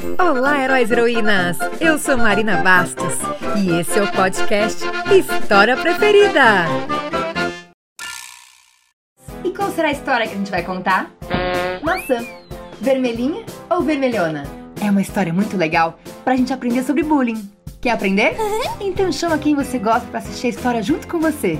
Olá, heróis e heroínas! Eu sou Marina Bastos e esse é o podcast História Preferida. E qual será a história que a gente vai contar? Maçã. Vermelhinha ou vermelhona? É uma história muito legal pra gente aprender sobre bullying. Quer aprender? Então chama quem você gosta pra assistir a história junto com você.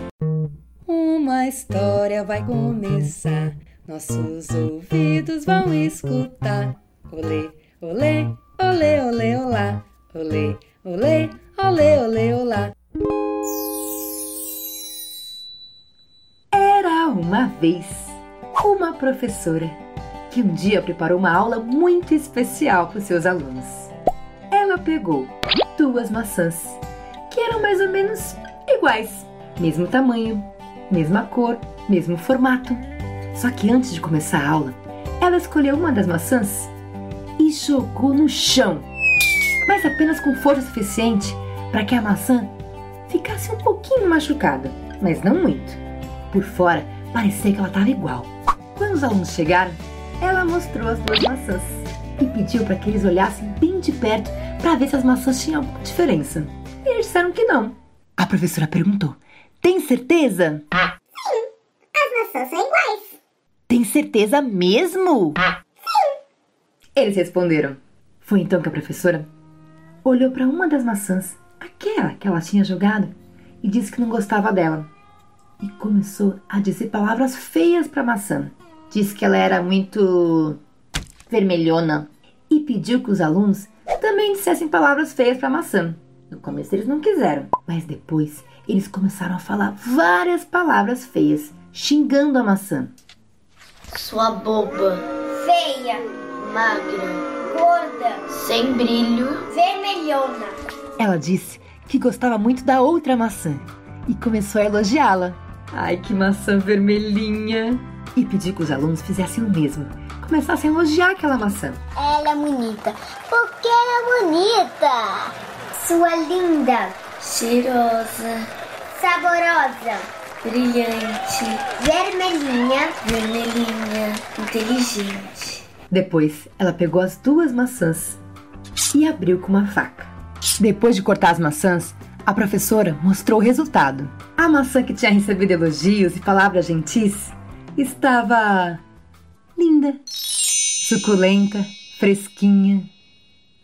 Uma história vai começar, nossos ouvidos vão escutar. Olê, olê, olê, olê, olá. Olê, olê, olê, olê, olá. Era uma vez uma professora que um dia preparou uma aula muito especial para os seus alunos. Ela pegou duas maçãs que eram mais ou menos iguais, mesmo tamanho, mesma cor, mesmo formato. Só que antes de começar a aula, ela escolheu uma das maçãs e jogou no chão, mas apenas com força suficiente para que a maçã ficasse um pouquinho machucada, mas não muito. Por fora, parecia que ela estava igual. Quando os alunos chegaram, ela mostrou as duas maçãs e pediu para que eles olhassem bem de perto para ver se as maçãs tinham alguma diferença. E eles disseram que não. A professora perguntou: Tem certeza? As maçãs são iguais. Tem certeza mesmo? Eles responderam. Foi então que a professora olhou para uma das maçãs, aquela que ela tinha jogado, e disse que não gostava dela. E começou a dizer palavras feias para a maçã. Disse que ela era muito vermelhona e pediu que os alunos também dissessem palavras feias para a maçã. No começo eles não quiseram, mas depois eles começaram a falar várias palavras feias, xingando a maçã. Sua boba, Feia, magra, gorda, sem brilho, vermelhona. Ela disse que gostava muito da outra maçã e começou a elogiá-la. Ai, que maçã vermelhinha! E pediu que os alunos fizessem o mesmo, começassem a elogiar aquela maçã. Ela é bonita. Porque ela é bonita. Sua linda, cheirosa, saborosa, brilhante, vermelhinha, vermelhinha, inteligente. Depois, ela pegou as duas maçãs e abriu com uma faca. Depois de cortar as maçãs, a professora mostrou o resultado. A maçã que tinha recebido elogios e palavras gentis estava linda, suculenta, fresquinha.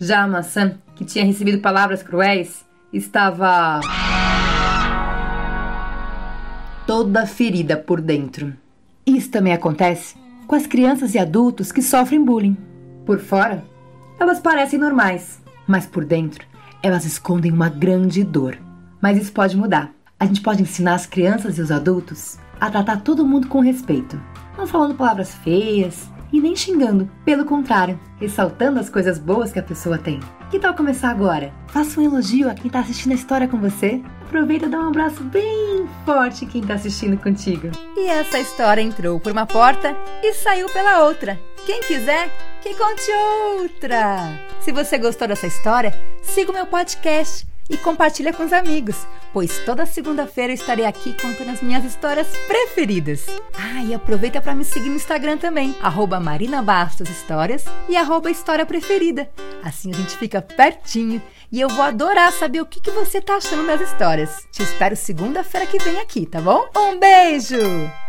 Já a maçã que tinha recebido palavras cruéis estava toda ferida por dentro. Isso também acontece com as crianças e adultos que sofrem bullying. Por fora, elas parecem normais, mas por dentro, elas escondem uma grande dor. Mas isso pode mudar. A gente pode ensinar as crianças e os adultos a tratar todo mundo com respeito, não falando palavras feias e nem xingando. Pelo contrário, ressaltando as coisas boas que a pessoa tem. Que tal começar agora? Faça um elogio a quem está assistindo a história com você. Aproveita e dá um abraço bem forte quem está assistindo contigo. E essa história entrou por uma porta e saiu pela outra. Quem quiser, que conte outra! Se você gostou dessa história, siga o meu podcast e compartilha com os amigos, pois toda segunda-feira eu estarei aqui contando as minhas histórias preferidas. Ah, e aproveita para me seguir no Instagram também, arroba Marina Bastos Histórias e arroba História Preferida. Assim a gente fica pertinho e eu vou adorar saber o que, que você tá achando das histórias. Te espero segunda-feira que vem aqui, tá bom? Um beijo!